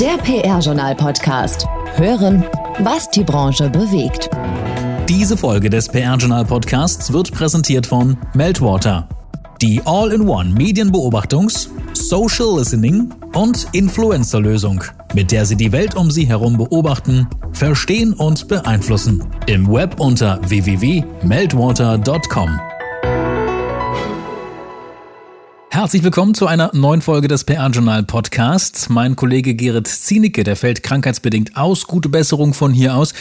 Der PR-Journal-Podcast. Hören, was die Branche bewegt. Diese Folge des PR-Journal-Podcasts wird präsentiert von Meltwater. Die All-in-One Medienbeobachtungs-, Social Listening und Influencer-Lösung, mit der Sie die Welt um Sie herum beobachten, verstehen und beeinflussen. Im Web unter www.meltwater.com. Herzlich willkommen zu einer neuen Folge des PR-Journal Podcasts. Mein Kollege Gerrit Zienicke, der fällt krankheitsbedingt aus. Gute Besserung von hier aus.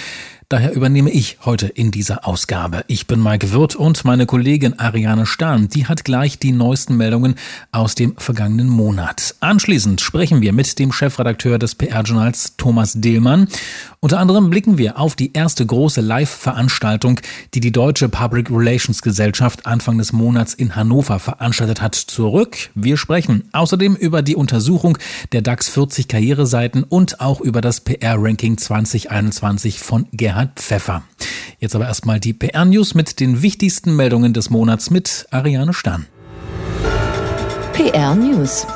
Daher übernehme ich heute in dieser Ausgabe. Ich bin Mike Wirth und meine Kollegin Ariane Stahn, die hat gleich die neuesten Meldungen aus dem vergangenen Monat. Anschließend sprechen wir mit dem Chefredakteur des PR-Journals Thomas Dillmann. Unter anderem blicken wir auf die erste große Live-Veranstaltung, die die Deutsche Public Relations Gesellschaft Anfang des Monats in Hannover veranstaltet hat, zurück. Wir sprechen außerdem über die Untersuchung der DAX 40 Karriereseiten und auch über das PR-Ranking 2021 von Gerhard Pfeffer. Jetzt aber erstmal die PR-News mit den wichtigsten Meldungen des Monats mit Ariane Stahn. PR News.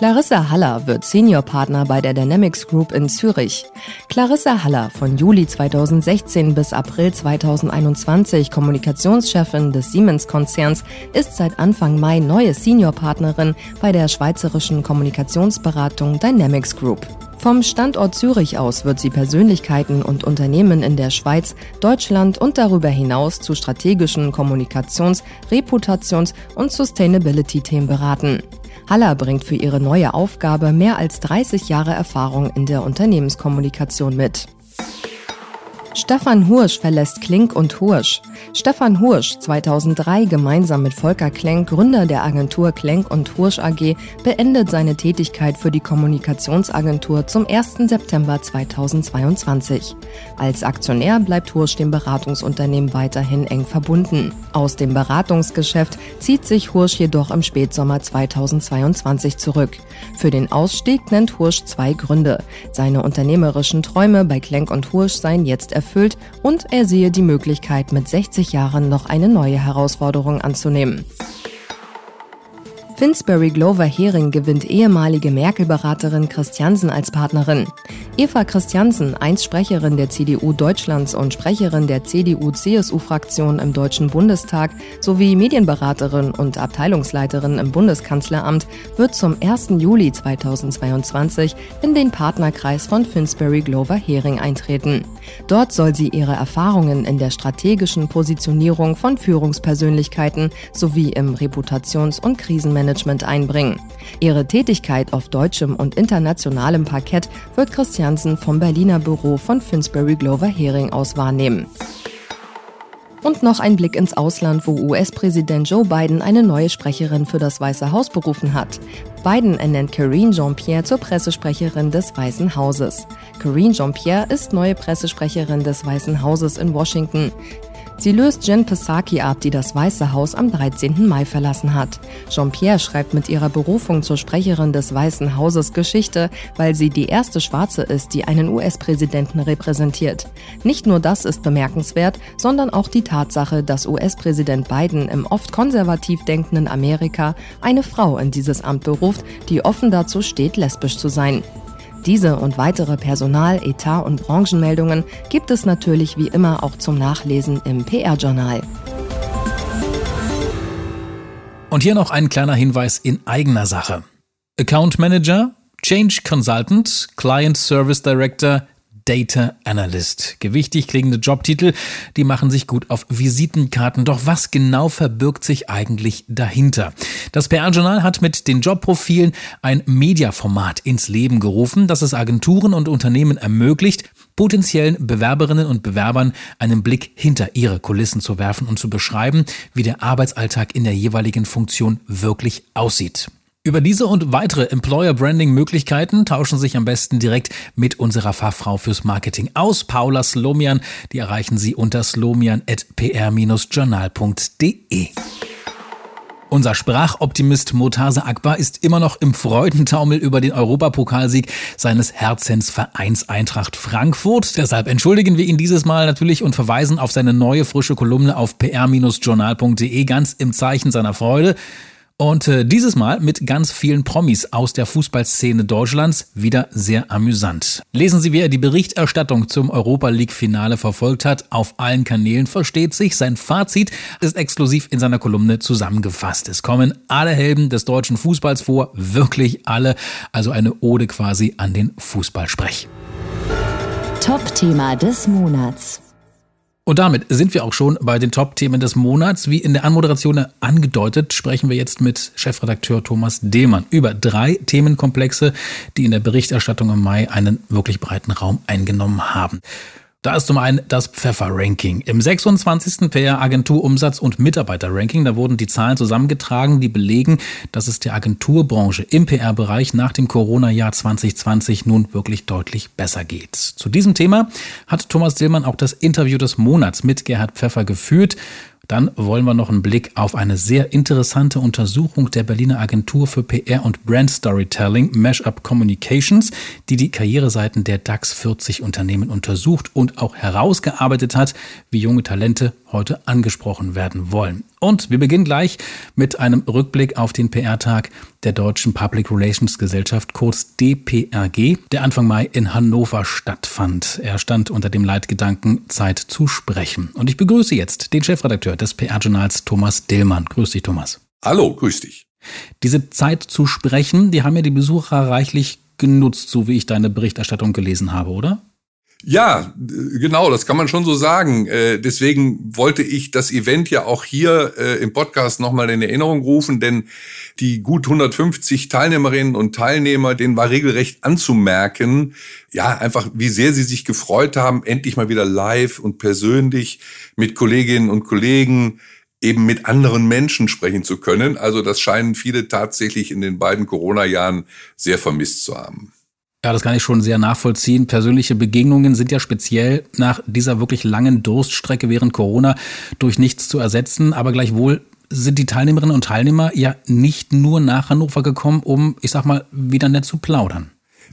Clarissa Haller wird Seniorpartner bei der Dynamics Group in Zürich. Clarissa Haller, von Juli 2016 bis April 2021 Kommunikationschefin des Siemens-Konzerns, ist seit Anfang Mai neue Seniorpartnerin bei der schweizerischen Kommunikationsberatung Dynamics Group. Vom Standort Zürich aus wird sie Persönlichkeiten und Unternehmen in der Schweiz, Deutschland und darüber hinaus zu strategischen Kommunikations-, Reputations- und Sustainability-Themen beraten. Haller bringt für ihre neue Aufgabe mehr als 30 Jahre Erfahrung in der Unternehmenskommunikation mit. Stefan Hursch verlässt Klink und Hursch. Stefan Hursch, 2003 gemeinsam mit Volker Klenk, Gründer der Agentur Klenk und Hursch AG, beendet seine Tätigkeit für die Kommunikationsagentur zum 1. September 2022. Als Aktionär bleibt Hursch dem Beratungsunternehmen weiterhin eng verbunden. Aus dem Beratungsgeschäft zieht sich Hursch jedoch im Spätsommer 2022 zurück. Für den Ausstieg nennt Hursch zwei Gründe. Seine unternehmerischen Träume bei Klenk und Hursch seien jetzt erfüllt und er sehe die Möglichkeit, mit 60 Jahren noch eine neue Herausforderung anzunehmen. Finsbury Glover Hering gewinnt ehemalige Merkel-Beraterin Christiansen als Partnerin. Eva Christiansen, einst Sprecherin der CDU Deutschlands und Sprecherin der CDU-CSU-Fraktion im Deutschen Bundestag sowie Medienberaterin und Abteilungsleiterin im Bundeskanzleramt, wird zum 1. Juli 2022 in den Partnerkreis von Finsbury Glover Hering eintreten. Dort soll sie ihre Erfahrungen in der strategischen Positionierung von Führungspersönlichkeiten sowie im Reputations- und Krisenmanagement Management einbringen. Ihre Tätigkeit auf deutschem und internationalem Parkett wird Christiansen vom Berliner Büro von Finsbury Glover Hering aus wahrnehmen. Und noch ein Blick ins Ausland, wo US-Präsident Joe Biden eine neue Sprecherin für das Weiße Haus berufen hat. Biden ernennt Karine Jean-Pierre zur Pressesprecherin des Weißen Hauses. Karine Jean-Pierre ist neue Pressesprecherin des Weißen Hauses in Washington. Sie löst Jen Psaki ab, die das Weiße Haus am 13. Mai verlassen hat. Jean-Pierre schreibt mit ihrer Berufung zur Sprecherin des Weißen Hauses Geschichte, weil sie die erste Schwarze ist, die einen US-Präsidenten repräsentiert. Nicht nur das ist bemerkenswert, sondern auch die Tatsache, dass US-Präsident Biden im oft konservativ denkenden Amerika eine Frau in dieses Amt beruft, die offen dazu steht, lesbisch zu sein. Diese und weitere Personal-, Etat- und Branchenmeldungen gibt es natürlich wie immer auch zum Nachlesen im PR-Journal. Und hier noch ein kleiner Hinweis in eigener Sache. Account Manager, Change Consultant, Client Service Director, Data Analyst. Gewichtig klingende Jobtitel, die machen sich gut auf Visitenkarten. Doch was genau verbirgt sich eigentlich dahinter? Das PR-Journal hat mit den Jobprofilen ein Mediaformat ins Leben gerufen, das es Agenturen und Unternehmen ermöglicht, potenziellen Bewerberinnen und Bewerbern einen Blick hinter ihre Kulissen zu werfen und zu beschreiben, wie der Arbeitsalltag in der jeweiligen Funktion wirklich aussieht. Über diese und weitere Employer Branding Möglichkeiten tauschen sich am besten direkt mit unserer Fachfrau fürs Marketing aus, Paula Slomian. Die erreichen Sie unter slomian.pr-journal.de. Unser Sprachoptimist Motase Akbar ist immer noch im Freudentaumel über den Europapokalsieg seines Herzensvereins Eintracht Frankfurt. Deshalb entschuldigen wir ihn dieses Mal natürlich und verweisen auf seine neue frische Kolumne auf pr-journal.de ganz im Zeichen seiner Freude. Und äh, dieses Mal mit ganz vielen Promis aus der Fußballszene Deutschlands wieder sehr amüsant. Lesen Sie, wie er die Berichterstattung zum Europa League Finale verfolgt hat. Auf allen Kanälen versteht sich. Sein Fazit ist exklusiv in seiner Kolumne zusammengefasst. Es kommen alle Helden des deutschen Fußballs vor, wirklich alle. Also eine Ode quasi an den Fußballsprech. Top-Thema des Monats. Und damit sind wir auch schon bei den Top-Themen des Monats. Wie in der Anmoderation angedeutet, sprechen wir jetzt mit Chefredakteur Thomas Dehlmann über drei Themenkomplexe, die in der Berichterstattung im Mai einen wirklich breiten Raum eingenommen haben. Da ist zum einen das Pfeffer-Ranking. Im 26. PR-Agentur Umsatz- und Mitarbeiter-Ranking, da wurden die Zahlen zusammengetragen, die belegen, dass es der Agenturbranche im PR-Bereich nach dem Corona-Jahr 2020 nun wirklich deutlich besser geht. Zu diesem Thema hat Thomas Dillmann auch das Interview des Monats mit Gerhard Pfeffer geführt. Dann wollen wir noch einen Blick auf eine sehr interessante Untersuchung der Berliner Agentur für PR und Brand Storytelling, Mashup Communications, die die Karriereseiten der DAX 40 Unternehmen untersucht und auch herausgearbeitet hat, wie junge Talente heute angesprochen werden wollen. Und wir beginnen gleich mit einem Rückblick auf den PR-Tag der Deutschen Public Relations Gesellschaft, kurz DPRG, der Anfang Mai in Hannover stattfand. Er stand unter dem Leitgedanken Zeit zu sprechen. Und ich begrüße jetzt den Chefredakteur des PR-Journals Thomas Dillmann. Grüß dich, Thomas. Hallo, grüß dich. Diese Zeit zu sprechen, die haben ja die Besucher reichlich genutzt, so wie ich deine Berichterstattung gelesen habe, oder? Ja, genau, das kann man schon so sagen. Äh, deswegen wollte ich das Event ja auch hier äh, im Podcast nochmal in Erinnerung rufen, denn die gut 150 Teilnehmerinnen und Teilnehmer, denen war regelrecht anzumerken, ja, einfach wie sehr sie sich gefreut haben, endlich mal wieder live und persönlich mit Kolleginnen und Kollegen eben mit anderen Menschen sprechen zu können. Also das scheinen viele tatsächlich in den beiden Corona-Jahren sehr vermisst zu haben. Ja, das kann ich schon sehr nachvollziehen. Persönliche Begegnungen sind ja speziell nach dieser wirklich langen Durststrecke während Corona durch nichts zu ersetzen. Aber gleichwohl sind die Teilnehmerinnen und Teilnehmer ja nicht nur nach Hannover gekommen, um, ich sag mal, wieder nett zu plaudern.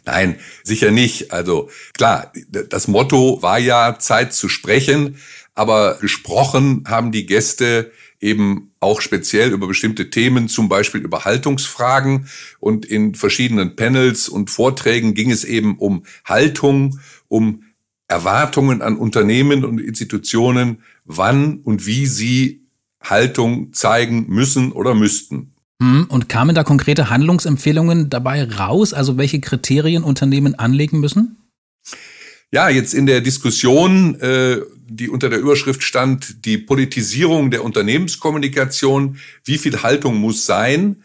Nein, sicher nicht. Also klar, das Motto war ja Zeit zu sprechen, aber gesprochen haben die Gäste eben auch speziell über bestimmte Themen, zum Beispiel über Haltungsfragen. Und in verschiedenen Panels und Vorträgen ging es eben um Haltung, um Erwartungen an Unternehmen und Institutionen, wann und wie sie Haltung zeigen müssen oder müssten. Hm, und kamen da konkrete Handlungsempfehlungen dabei raus, also welche Kriterien Unternehmen anlegen müssen? Ja, jetzt in der Diskussion, äh, die unter der Überschrift stand, die Politisierung der Unternehmenskommunikation, wie viel Haltung muss sein,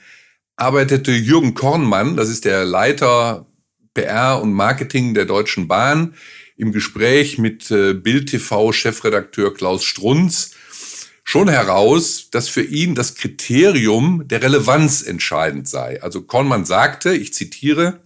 arbeitete Jürgen Kornmann, das ist der Leiter PR und Marketing der Deutschen Bahn, im Gespräch mit äh, Bild TV Chefredakteur Klaus Strunz schon heraus, dass für ihn das Kriterium der Relevanz entscheidend sei. Also Kornmann sagte, ich zitiere,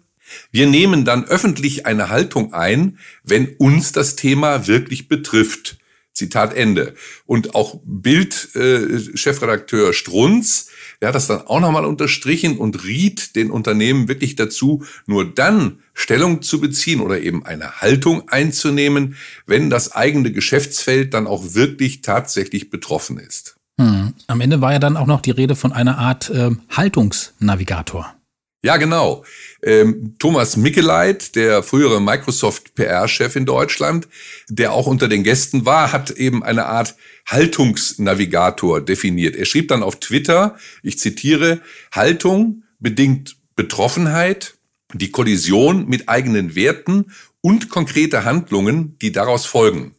wir nehmen dann öffentlich eine Haltung ein, wenn uns das Thema wirklich betrifft. Zitat Ende. Und auch Bild-Chefredakteur äh, Strunz, der hat das dann auch nochmal unterstrichen und riet den Unternehmen wirklich dazu, nur dann Stellung zu beziehen oder eben eine Haltung einzunehmen, wenn das eigene Geschäftsfeld dann auch wirklich tatsächlich betroffen ist. Hm. Am Ende war ja dann auch noch die Rede von einer Art äh, Haltungsnavigator. Ja, genau. Ähm, Thomas Mickeleit, der frühere Microsoft PR-Chef in Deutschland, der auch unter den Gästen war, hat eben eine Art Haltungsnavigator definiert. Er schrieb dann auf Twitter, ich zitiere, Haltung bedingt Betroffenheit, die Kollision mit eigenen Werten und konkrete Handlungen, die daraus folgen.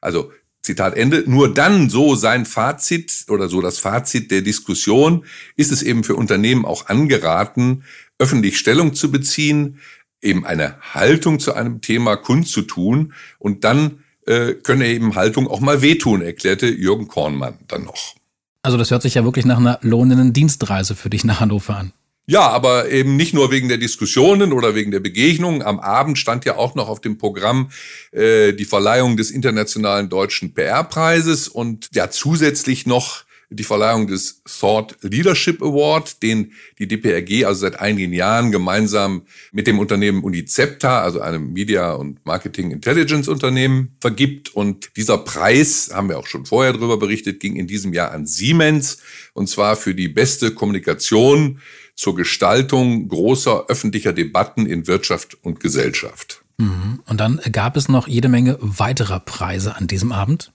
Also Zitat Ende. Nur dann, so sein Fazit oder so das Fazit der Diskussion, ist es eben für Unternehmen auch angeraten, öffentlich Stellung zu beziehen, eben eine Haltung zu einem Thema kundzutun und dann äh, könne eben Haltung auch mal wehtun, erklärte Jürgen Kornmann dann noch. Also das hört sich ja wirklich nach einer lohnenden Dienstreise für dich nach Hannover an. Ja, aber eben nicht nur wegen der Diskussionen oder wegen der Begegnungen. Am Abend stand ja auch noch auf dem Programm äh, die Verleihung des Internationalen Deutschen PR-Preises und ja zusätzlich noch die Verleihung des Thought Leadership Award, den die DPRG also seit einigen Jahren gemeinsam mit dem Unternehmen Unicepta, also einem Media- und Marketing Intelligence Unternehmen, vergibt. Und dieser Preis, haben wir auch schon vorher darüber berichtet, ging in diesem Jahr an Siemens und zwar für die beste Kommunikation zur Gestaltung großer öffentlicher Debatten in Wirtschaft und Gesellschaft. Mhm. Und dann gab es noch jede Menge weiterer Preise an diesem Abend.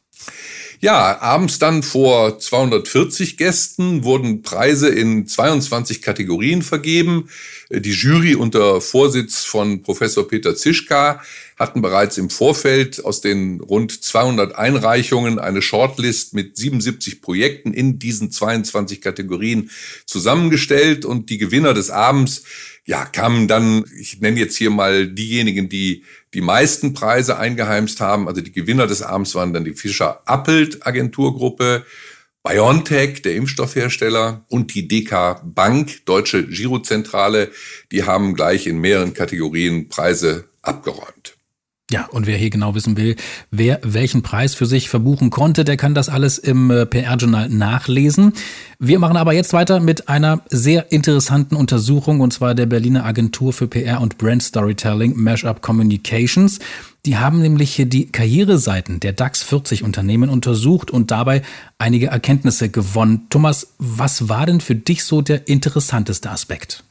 Ja, abends dann vor 240 Gästen wurden Preise in 22 Kategorien vergeben. Die Jury unter Vorsitz von Professor Peter Zischka hatten bereits im Vorfeld aus den rund 200 Einreichungen eine Shortlist mit 77 Projekten in diesen 22 Kategorien zusammengestellt und die Gewinner des Abends ja, kamen dann, ich nenne jetzt hier mal diejenigen, die die meisten Preise eingeheimst haben. Also die Gewinner des Abends waren dann die Fischer-Appelt Agenturgruppe, BioNTech, der Impfstoffhersteller, und die DK Bank, Deutsche Girozentrale. Die haben gleich in mehreren Kategorien Preise abgeräumt. Ja, und wer hier genau wissen will, wer welchen Preis für sich verbuchen konnte, der kann das alles im äh, PR-Journal nachlesen. Wir machen aber jetzt weiter mit einer sehr interessanten Untersuchung, und zwar der Berliner Agentur für PR und Brand Storytelling, Mashup Communications. Die haben nämlich hier die Karriereseiten der DAX 40 Unternehmen untersucht und dabei einige Erkenntnisse gewonnen. Thomas, was war denn für dich so der interessanteste Aspekt?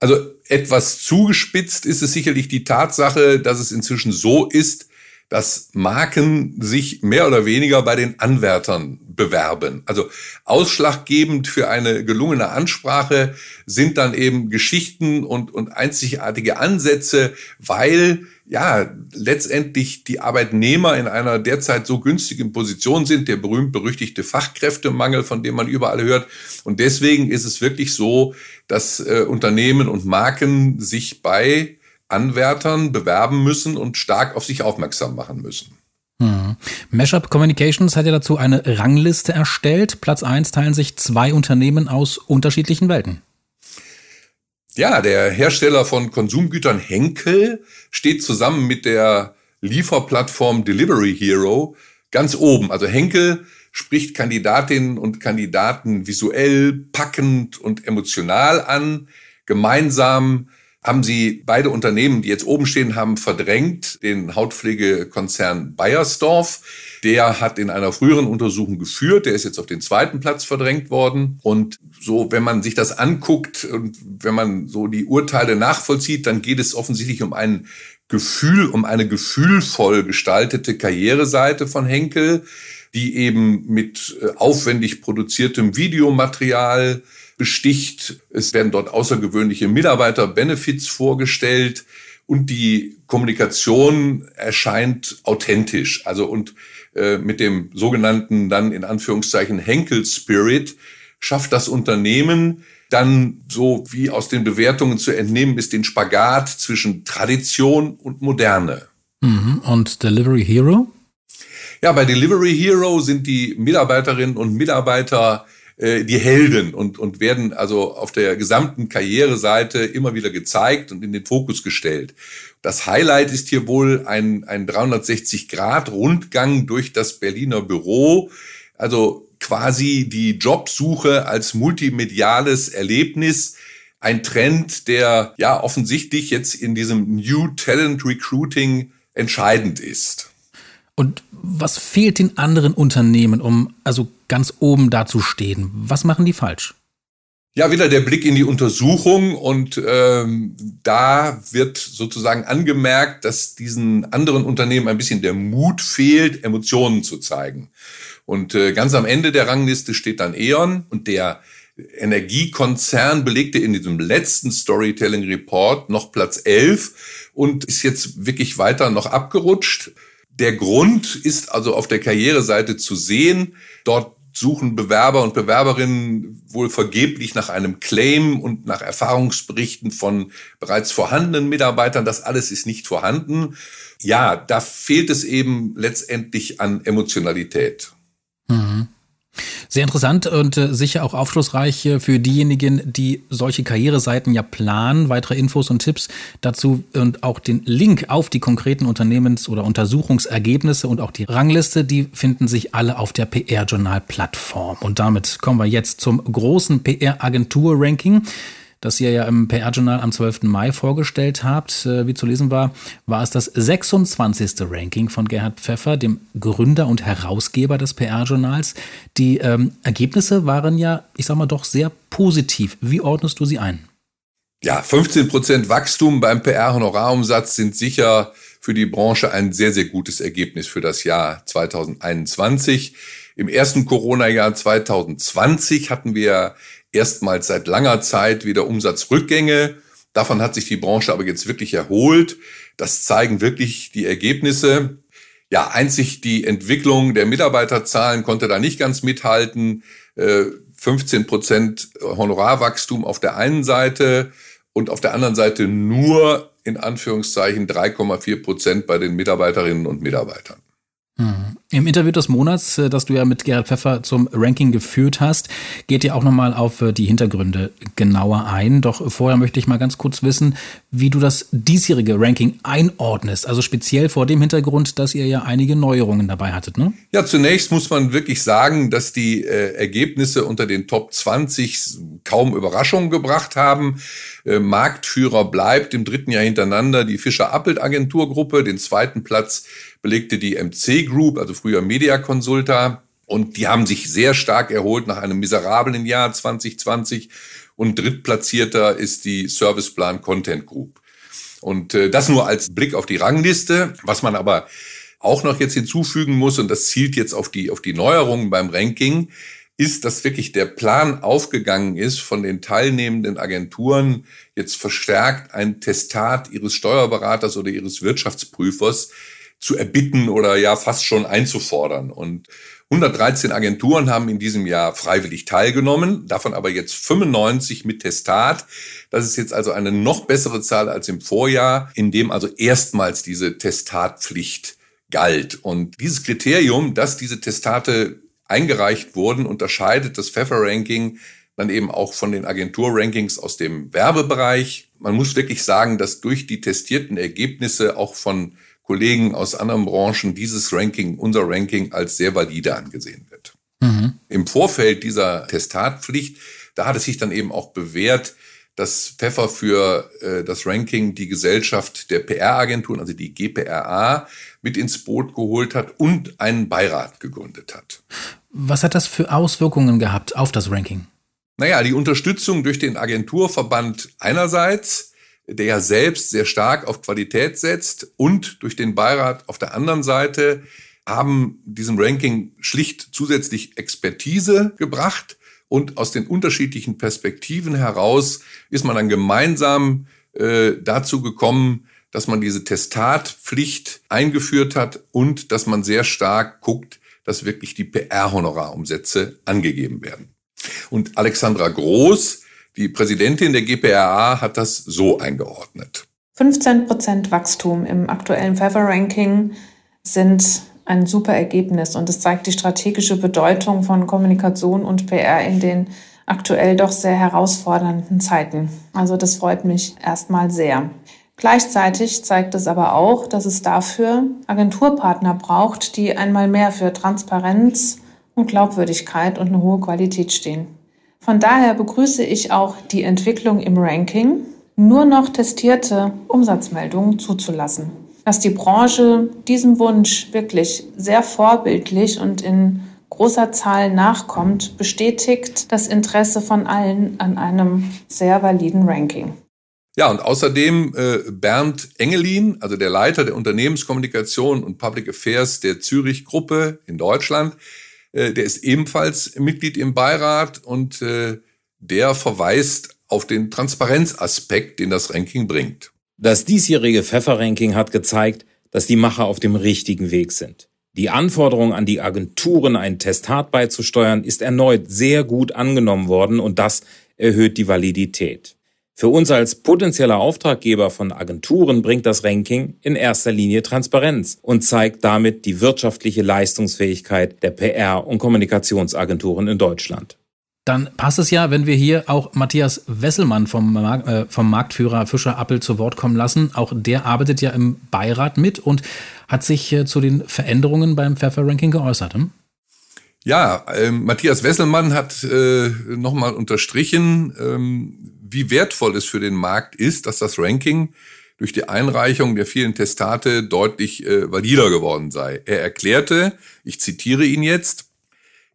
Also etwas zugespitzt ist es sicherlich die Tatsache, dass es inzwischen so ist, dass Marken sich mehr oder weniger bei den Anwärtern bewerben. Also ausschlaggebend für eine gelungene Ansprache sind dann eben Geschichten und, und einzigartige Ansätze, weil ja letztendlich die Arbeitnehmer in einer derzeit so günstigen Position sind, der berühmt-berüchtigte Fachkräftemangel, von dem man überall hört. Und deswegen ist es wirklich so, dass äh, Unternehmen und Marken sich bei Anwärtern bewerben müssen und stark auf sich aufmerksam machen müssen. Hm. Mashup Communications hat ja dazu eine Rangliste erstellt. Platz eins teilen sich zwei Unternehmen aus unterschiedlichen Welten. Ja, der Hersteller von Konsumgütern Henkel steht zusammen mit der Lieferplattform Delivery Hero ganz oben. Also Henkel spricht Kandidatinnen und Kandidaten visuell, packend und emotional an. Gemeinsam haben sie beide Unternehmen, die jetzt oben stehen, haben verdrängt den Hautpflegekonzern Bayersdorf. Der hat in einer früheren Untersuchung geführt. Der ist jetzt auf den zweiten Platz verdrängt worden. Und so, wenn man sich das anguckt und wenn man so die Urteile nachvollzieht, dann geht es offensichtlich um ein Gefühl, um eine gefühlvoll gestaltete Karriereseite von Henkel, die eben mit äh, aufwendig produziertem Videomaterial besticht. Es werden dort außergewöhnliche Mitarbeiter-Benefits vorgestellt und die Kommunikation erscheint authentisch. Also und äh, mit dem sogenannten dann in Anführungszeichen Henkel Spirit schafft das Unternehmen dann so wie aus den Bewertungen zu entnehmen ist den Spagat zwischen Tradition und Moderne. Mhm. Und Delivery Hero? Ja, bei Delivery Hero sind die Mitarbeiterinnen und Mitarbeiter äh, die Helden und, und werden also auf der gesamten Karriereseite immer wieder gezeigt und in den Fokus gestellt. Das Highlight ist hier wohl ein, ein 360-Grad-Rundgang durch das Berliner Büro. Also quasi die Jobsuche als multimediales Erlebnis. Ein Trend, der ja offensichtlich jetzt in diesem New Talent Recruiting entscheidend ist. Und was fehlt den anderen Unternehmen, um also ganz oben da zu stehen? Was machen die falsch? Ja, wieder der Blick in die Untersuchung und ähm, da wird sozusagen angemerkt, dass diesen anderen Unternehmen ein bisschen der Mut fehlt, Emotionen zu zeigen. Und äh, ganz am Ende der Rangliste steht dann E.ON und der Energiekonzern belegte in diesem letzten Storytelling Report noch Platz 11 und ist jetzt wirklich weiter noch abgerutscht. Der Grund ist also auf der Karriereseite zu sehen. Dort suchen Bewerber und Bewerberinnen wohl vergeblich nach einem Claim und nach Erfahrungsberichten von bereits vorhandenen Mitarbeitern. Das alles ist nicht vorhanden. Ja, da fehlt es eben letztendlich an Emotionalität. Mhm. Sehr interessant und äh, sicher auch aufschlussreich für diejenigen, die solche Karriereseiten ja planen. Weitere Infos und Tipps dazu und auch den Link auf die konkreten Unternehmens- oder Untersuchungsergebnisse und auch die Rangliste, die finden sich alle auf der PR-Journal-Plattform. Und damit kommen wir jetzt zum großen PR-Agentur-Ranking das ihr ja im PR-Journal am 12. Mai vorgestellt habt. Äh, wie zu lesen war, war es das 26. Ranking von Gerhard Pfeffer, dem Gründer und Herausgeber des PR-Journals. Die ähm, Ergebnisse waren ja, ich sag mal, doch sehr positiv. Wie ordnest du sie ein? Ja, 15 Prozent Wachstum beim PR-Honorarumsatz sind sicher für die Branche ein sehr, sehr gutes Ergebnis für das Jahr 2021. Im ersten Corona-Jahr 2020 hatten wir erstmals seit langer Zeit wieder Umsatzrückgänge. Davon hat sich die Branche aber jetzt wirklich erholt. Das zeigen wirklich die Ergebnisse. Ja, einzig die Entwicklung der Mitarbeiterzahlen konnte da nicht ganz mithalten. 15 äh, Prozent Honorarwachstum auf der einen Seite und auf der anderen Seite nur in Anführungszeichen 3,4 Prozent bei den Mitarbeiterinnen und Mitarbeitern. Mhm. Im Interview des Monats, äh, das du ja mit Gerhard Pfeffer zum Ranking geführt hast, geht ihr auch nochmal auf äh, die Hintergründe genauer ein. Doch vorher möchte ich mal ganz kurz wissen, wie du das diesjährige Ranking einordnest. Also speziell vor dem Hintergrund, dass ihr ja einige Neuerungen dabei hattet, ne? Ja, zunächst muss man wirklich sagen, dass die äh, Ergebnisse unter den Top 20 kaum Überraschungen gebracht haben. Äh, Marktführer bleibt im dritten Jahr hintereinander die Fischer-Appelt-Agenturgruppe. Den zweiten Platz belegte die MC Group, also früher Media Consulta. Und die haben sich sehr stark erholt nach einem miserablen Jahr 2020. Und drittplatzierter ist die Serviceplan Content Group. Und äh, das nur als Blick auf die Rangliste. Was man aber auch noch jetzt hinzufügen muss, und das zielt jetzt auf die, auf die Neuerungen beim Ranking, ist, dass wirklich der Plan aufgegangen ist, von den teilnehmenden Agenturen jetzt verstärkt ein Testat ihres Steuerberaters oder ihres Wirtschaftsprüfers zu erbitten oder ja fast schon einzufordern. Und 113 Agenturen haben in diesem Jahr freiwillig teilgenommen, davon aber jetzt 95 mit Testat. Das ist jetzt also eine noch bessere Zahl als im Vorjahr, in dem also erstmals diese Testatpflicht galt. Und dieses Kriterium, dass diese Testate eingereicht wurden, unterscheidet das Pfeffer-Ranking dann eben auch von den Agentur-Rankings aus dem Werbebereich. Man muss wirklich sagen, dass durch die testierten Ergebnisse auch von Kollegen aus anderen Branchen dieses Ranking, unser Ranking, als sehr valide angesehen wird. Mhm. Im Vorfeld dieser Testatpflicht, da hat es sich dann eben auch bewährt, dass Pfeffer für äh, das Ranking die Gesellschaft der PR-Agenturen, also die GPRA, mit ins Boot geholt hat und einen Beirat gegründet hat. Was hat das für Auswirkungen gehabt auf das Ranking? Naja, die Unterstützung durch den Agenturverband einerseits, der ja selbst sehr stark auf Qualität setzt und durch den Beirat auf der anderen Seite haben diesem Ranking schlicht zusätzlich Expertise gebracht und aus den unterschiedlichen Perspektiven heraus ist man dann gemeinsam äh, dazu gekommen, dass man diese Testatpflicht eingeführt hat und dass man sehr stark guckt, dass wirklich die PR-Honorarumsätze angegeben werden. Und Alexandra Groß, die Präsidentin der GPRA hat das so eingeordnet. 15 Prozent Wachstum im aktuellen Pfeffer-Ranking sind ein super Ergebnis und es zeigt die strategische Bedeutung von Kommunikation und PR in den aktuell doch sehr herausfordernden Zeiten. Also das freut mich erstmal sehr. Gleichzeitig zeigt es aber auch, dass es dafür Agenturpartner braucht, die einmal mehr für Transparenz und Glaubwürdigkeit und eine hohe Qualität stehen. Von daher begrüße ich auch die Entwicklung im Ranking, nur noch testierte Umsatzmeldungen zuzulassen. Dass die Branche diesem Wunsch wirklich sehr vorbildlich und in großer Zahl nachkommt, bestätigt das Interesse von allen an einem sehr validen Ranking. Ja, und außerdem äh, Bernd Engelin, also der Leiter der Unternehmenskommunikation und Public Affairs der Zürich Gruppe in Deutschland, äh, der ist ebenfalls Mitglied im Beirat und äh, der verweist auf den Transparenzaspekt, den das Ranking bringt. Das diesjährige Pfeffer-Ranking hat gezeigt, dass die Macher auf dem richtigen Weg sind. Die Anforderung an die Agenturen, ein Testat beizusteuern, ist erneut sehr gut angenommen worden und das erhöht die Validität. Für uns als potenzieller Auftraggeber von Agenturen bringt das Ranking in erster Linie Transparenz und zeigt damit die wirtschaftliche Leistungsfähigkeit der PR- und Kommunikationsagenturen in Deutschland dann passt es ja, wenn wir hier auch Matthias Wesselmann vom, äh, vom Marktführer Fischer Appel zu Wort kommen lassen. Auch der arbeitet ja im Beirat mit und hat sich äh, zu den Veränderungen beim Pfeffer-Ranking geäußert. Hm? Ja, äh, Matthias Wesselmann hat äh, nochmal unterstrichen, ähm, wie wertvoll es für den Markt ist, dass das Ranking durch die Einreichung der vielen Testate deutlich äh, valider geworden sei. Er erklärte, ich zitiere ihn jetzt,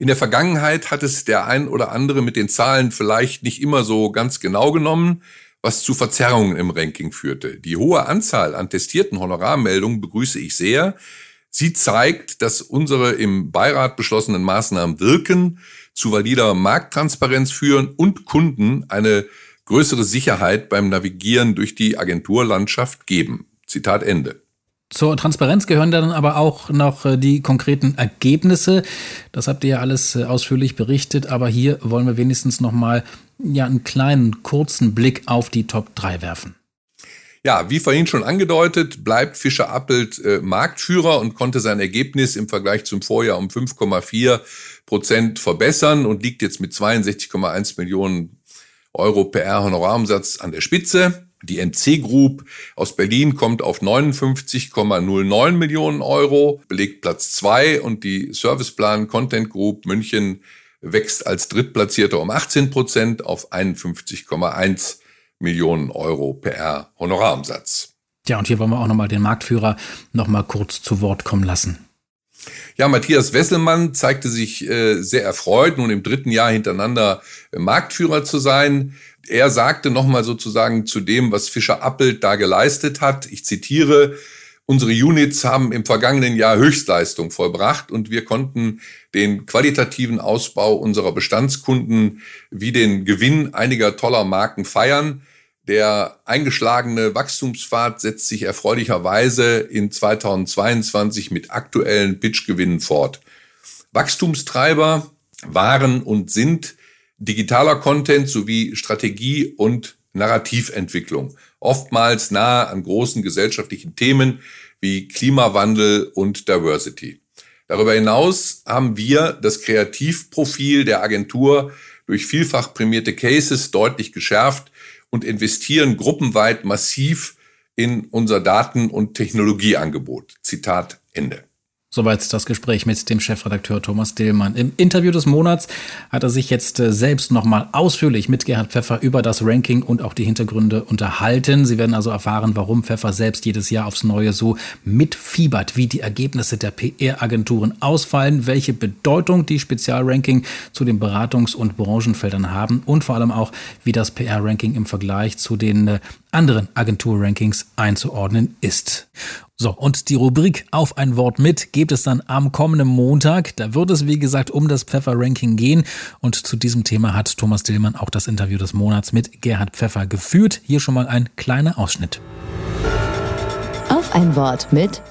in der Vergangenheit hat es der ein oder andere mit den Zahlen vielleicht nicht immer so ganz genau genommen, was zu Verzerrungen im Ranking führte. Die hohe Anzahl an testierten Honorarmeldungen begrüße ich sehr. Sie zeigt, dass unsere im Beirat beschlossenen Maßnahmen wirken, zu valider Markttransparenz führen und Kunden eine größere Sicherheit beim Navigieren durch die Agenturlandschaft geben. Zitat Ende. Zur Transparenz gehören dann aber auch noch äh, die konkreten Ergebnisse. Das habt ihr ja alles äh, ausführlich berichtet, aber hier wollen wir wenigstens noch mal ja einen kleinen kurzen Blick auf die Top 3 werfen. Ja, wie vorhin schon angedeutet, bleibt Fischer Appelt äh, Marktführer und konnte sein Ergebnis im Vergleich zum Vorjahr um 5,4 Prozent verbessern und liegt jetzt mit 62,1 Millionen Euro PR Honorarumsatz an der Spitze. Die MC Group aus Berlin kommt auf 59,09 Millionen Euro, belegt Platz zwei und die Serviceplan Content Group München wächst als Drittplatzierter um 18 Prozent auf 51,1 Millionen Euro PR Honorarumsatz. Ja, und hier wollen wir auch nochmal den Marktführer nochmal kurz zu Wort kommen lassen. Ja, Matthias Wesselmann zeigte sich äh, sehr erfreut, nun im dritten Jahr hintereinander äh, Marktführer zu sein. Er sagte nochmal sozusagen zu dem, was Fischer Appelt da geleistet hat. Ich zitiere, unsere Units haben im vergangenen Jahr Höchstleistung vollbracht und wir konnten den qualitativen Ausbau unserer Bestandskunden wie den Gewinn einiger toller Marken feiern. Der eingeschlagene Wachstumspfad setzt sich erfreulicherweise in 2022 mit aktuellen Pitchgewinnen fort. Wachstumstreiber waren und sind digitaler Content sowie Strategie und Narrativentwicklung, oftmals nahe an großen gesellschaftlichen Themen wie Klimawandel und Diversity. Darüber hinaus haben wir das Kreativprofil der Agentur durch vielfach prämierte Cases deutlich geschärft und investieren gruppenweit massiv in unser Daten- und Technologieangebot. Zitat Ende. Soweit das Gespräch mit dem Chefredakteur Thomas Dillmann. Im Interview des Monats hat er sich jetzt äh, selbst nochmal ausführlich mit Gerhard Pfeffer über das Ranking und auch die Hintergründe unterhalten. Sie werden also erfahren, warum Pfeffer selbst jedes Jahr aufs Neue so mitfiebert, wie die Ergebnisse der PR-Agenturen ausfallen, welche Bedeutung die Spezialranking zu den Beratungs- und Branchenfeldern haben und vor allem auch, wie das PR-Ranking im Vergleich zu den äh, anderen Agenturrankings einzuordnen ist. So, und die Rubrik Auf ein Wort mit gibt es dann am kommenden Montag. Da wird es, wie gesagt, um das Pfeffer-Ranking gehen. Und zu diesem Thema hat Thomas Dillmann auch das Interview des Monats mit Gerhard Pfeffer geführt. Hier schon mal ein kleiner Ausschnitt. Auf ein Wort mit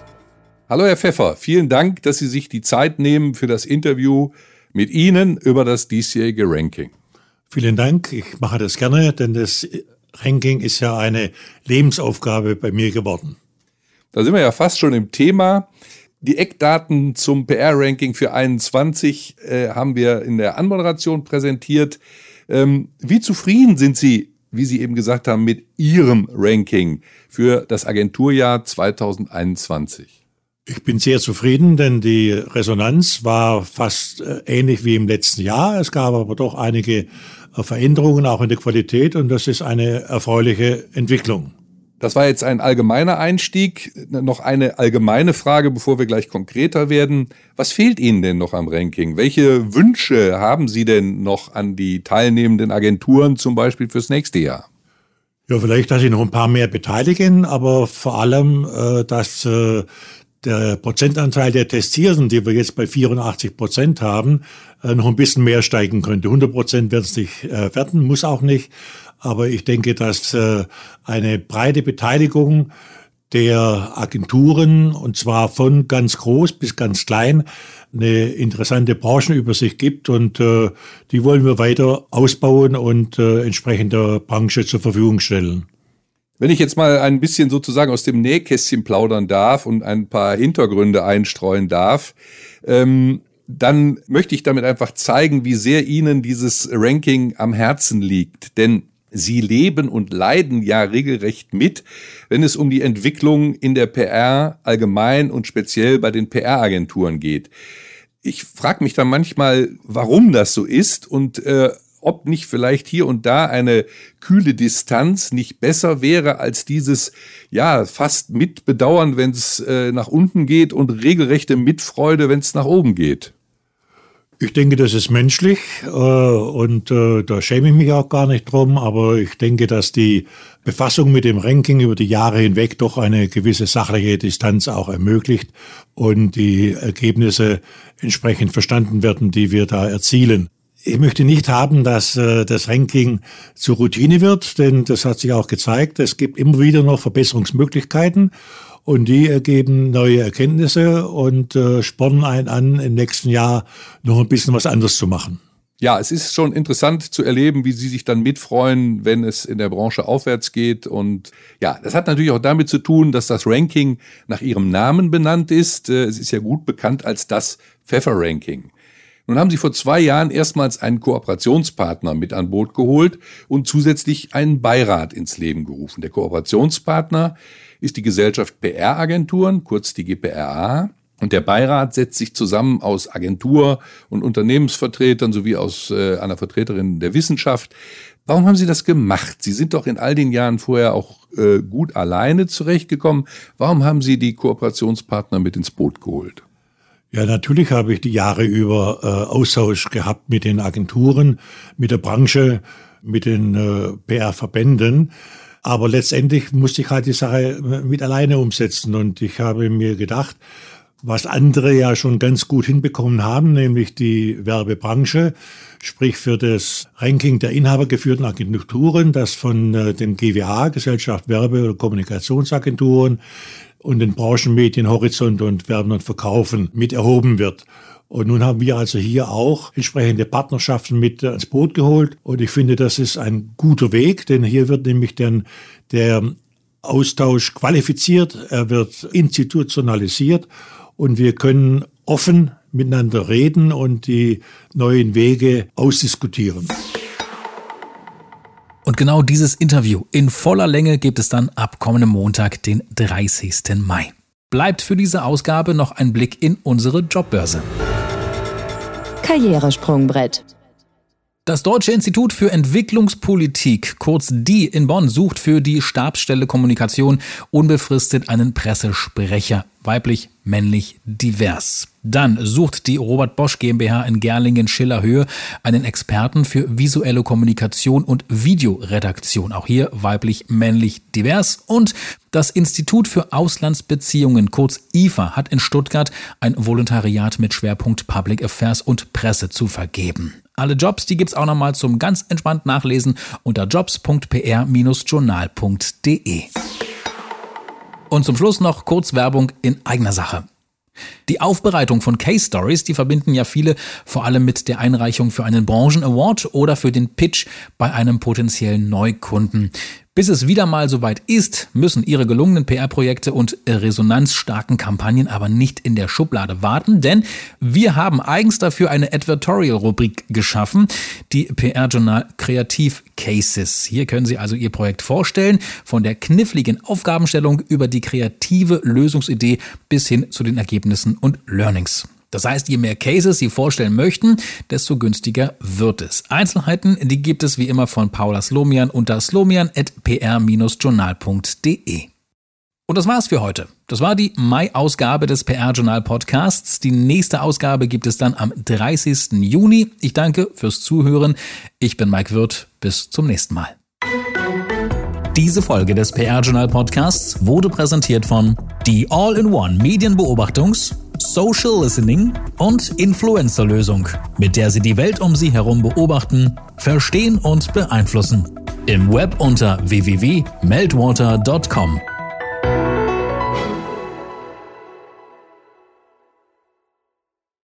Hallo Herr Pfeffer, vielen Dank, dass Sie sich die Zeit nehmen für das Interview mit Ihnen über das diesjährige Ranking. Vielen Dank, ich mache das gerne, denn das Ranking ist ja eine Lebensaufgabe bei mir geworden. Da sind wir ja fast schon im Thema. Die Eckdaten zum PR-Ranking für 21 äh, haben wir in der Anmoderation präsentiert. Ähm, wie zufrieden sind Sie, wie Sie eben gesagt haben, mit Ihrem Ranking für das Agenturjahr 2021? Ich bin sehr zufrieden, denn die Resonanz war fast äh, ähnlich wie im letzten Jahr. Es gab aber doch einige äh, Veränderungen auch in der Qualität und das ist eine erfreuliche Entwicklung. Das war jetzt ein allgemeiner Einstieg. Noch eine allgemeine Frage, bevor wir gleich konkreter werden. Was fehlt Ihnen denn noch am Ranking? Welche Wünsche haben Sie denn noch an die teilnehmenden Agenturen zum Beispiel fürs nächste Jahr? Ja, vielleicht, dass sie noch ein paar mehr beteiligen, aber vor allem, äh, dass äh, der Prozentanteil der Testierenden, die wir jetzt bei 84 Prozent haben, äh, noch ein bisschen mehr steigen könnte. 100 Prozent wird es nicht werden, muss auch nicht. Aber ich denke, dass äh, eine breite Beteiligung der Agenturen, und zwar von ganz groß bis ganz klein, eine interessante Branchenübersicht gibt und äh, die wollen wir weiter ausbauen und äh, entsprechend Branche zur Verfügung stellen. Wenn ich jetzt mal ein bisschen sozusagen aus dem Nähkästchen plaudern darf und ein paar Hintergründe einstreuen darf, ähm, dann möchte ich damit einfach zeigen, wie sehr Ihnen dieses Ranking am Herzen liegt. Denn Sie leben und leiden ja regelrecht mit, wenn es um die Entwicklung in der PR allgemein und speziell bei den PR-Agenturen geht. Ich frage mich dann manchmal, warum das so ist und äh, ob nicht vielleicht hier und da eine kühle Distanz nicht besser wäre als dieses, ja, fast Mitbedauern, wenn es äh, nach unten geht und regelrechte Mitfreude, wenn es nach oben geht. Ich denke, das ist menschlich äh, und äh, da schäme ich mich auch gar nicht drum, aber ich denke, dass die Befassung mit dem Ranking über die Jahre hinweg doch eine gewisse sachliche Distanz auch ermöglicht und die Ergebnisse entsprechend verstanden werden, die wir da erzielen. Ich möchte nicht haben, dass äh, das Ranking zur Routine wird, denn das hat sich auch gezeigt. Es gibt immer wieder noch Verbesserungsmöglichkeiten und die ergeben neue Erkenntnisse und äh, spornen einen an, im nächsten Jahr noch ein bisschen was anderes zu machen. Ja, es ist schon interessant zu erleben, wie Sie sich dann mitfreuen, wenn es in der Branche aufwärts geht. Und ja, das hat natürlich auch damit zu tun, dass das Ranking nach Ihrem Namen benannt ist. Äh, es ist ja gut bekannt als das Pfeffer-Ranking. Nun haben Sie vor zwei Jahren erstmals einen Kooperationspartner mit an Boot geholt und zusätzlich einen Beirat ins Leben gerufen. Der Kooperationspartner ist die Gesellschaft PR-Agenturen, kurz die GPRA. Und der Beirat setzt sich zusammen aus Agentur- und Unternehmensvertretern sowie aus äh, einer Vertreterin der Wissenschaft. Warum haben Sie das gemacht? Sie sind doch in all den Jahren vorher auch äh, gut alleine zurechtgekommen. Warum haben Sie die Kooperationspartner mit ins Boot geholt? Ja, natürlich habe ich die Jahre über äh, Austausch gehabt mit den Agenturen, mit der Branche, mit den äh, PR-Verbänden. Aber letztendlich musste ich halt die Sache mit alleine umsetzen. Und ich habe mir gedacht, was andere ja schon ganz gut hinbekommen haben, nämlich die Werbebranche, sprich für das Ranking der inhabergeführten Agenturen, das von äh, den GWA, Gesellschaft Werbe- und Kommunikationsagenturen und den Branchenmedien Horizont und Werben und Verkaufen mit erhoben wird. Und nun haben wir also hier auch entsprechende Partnerschaften mit ans Boot geholt. Und ich finde, das ist ein guter Weg, denn hier wird nämlich dann der Austausch qualifiziert, er wird institutionalisiert und wir können offen miteinander reden und die neuen Wege ausdiskutieren. Und genau dieses Interview in voller Länge gibt es dann ab kommendem Montag, den 30. Mai. Bleibt für diese Ausgabe noch ein Blick in unsere Jobbörse. Karrieresprungbrett. Das Deutsche Institut für Entwicklungspolitik, kurz DI in Bonn, sucht für die Stabsstelle Kommunikation unbefristet einen Pressesprecher, weiblich, männlich, divers. Dann sucht die Robert Bosch GmbH in Gerlingen-Schillerhöhe einen Experten für visuelle Kommunikation und Videoredaktion. Auch hier weiblich, männlich, divers. Und das Institut für Auslandsbeziehungen, kurz IFA, hat in Stuttgart ein Volontariat mit Schwerpunkt Public Affairs und Presse zu vergeben. Alle Jobs, die gibt's auch nochmal zum ganz entspannt nachlesen unter jobs.pr-journal.de. Und zum Schluss noch kurz Werbung in eigener Sache. Die Aufbereitung von Case Stories, die verbinden ja viele vor allem mit der Einreichung für einen Branchen Award oder für den Pitch bei einem potenziellen Neukunden. Bis es wieder mal soweit ist, müssen Ihre gelungenen PR-Projekte und resonanzstarken Kampagnen aber nicht in der Schublade warten, denn wir haben eigens dafür eine Advertorial-Rubrik geschaffen, die PR-Journal Kreativ Cases. Hier können Sie also Ihr Projekt vorstellen, von der kniffligen Aufgabenstellung über die kreative Lösungsidee bis hin zu den Ergebnissen und Learnings. Das heißt, je mehr Cases Sie vorstellen möchten, desto günstiger wird es. Einzelheiten, die gibt es wie immer von Paula Slomian unter slomian.pr-journal.de. Und das war's für heute. Das war die Mai-Ausgabe des PR-Journal-Podcasts. Die nächste Ausgabe gibt es dann am 30. Juni. Ich danke fürs Zuhören. Ich bin Mike Wirth. Bis zum nächsten Mal. Diese Folge des PR-Journal-Podcasts wurde präsentiert von die All-in-One Medienbeobachtungs- Social Listening und Influencer-Lösung, mit der Sie die Welt um Sie herum beobachten, verstehen und beeinflussen. Im Web unter www.meltwater.com.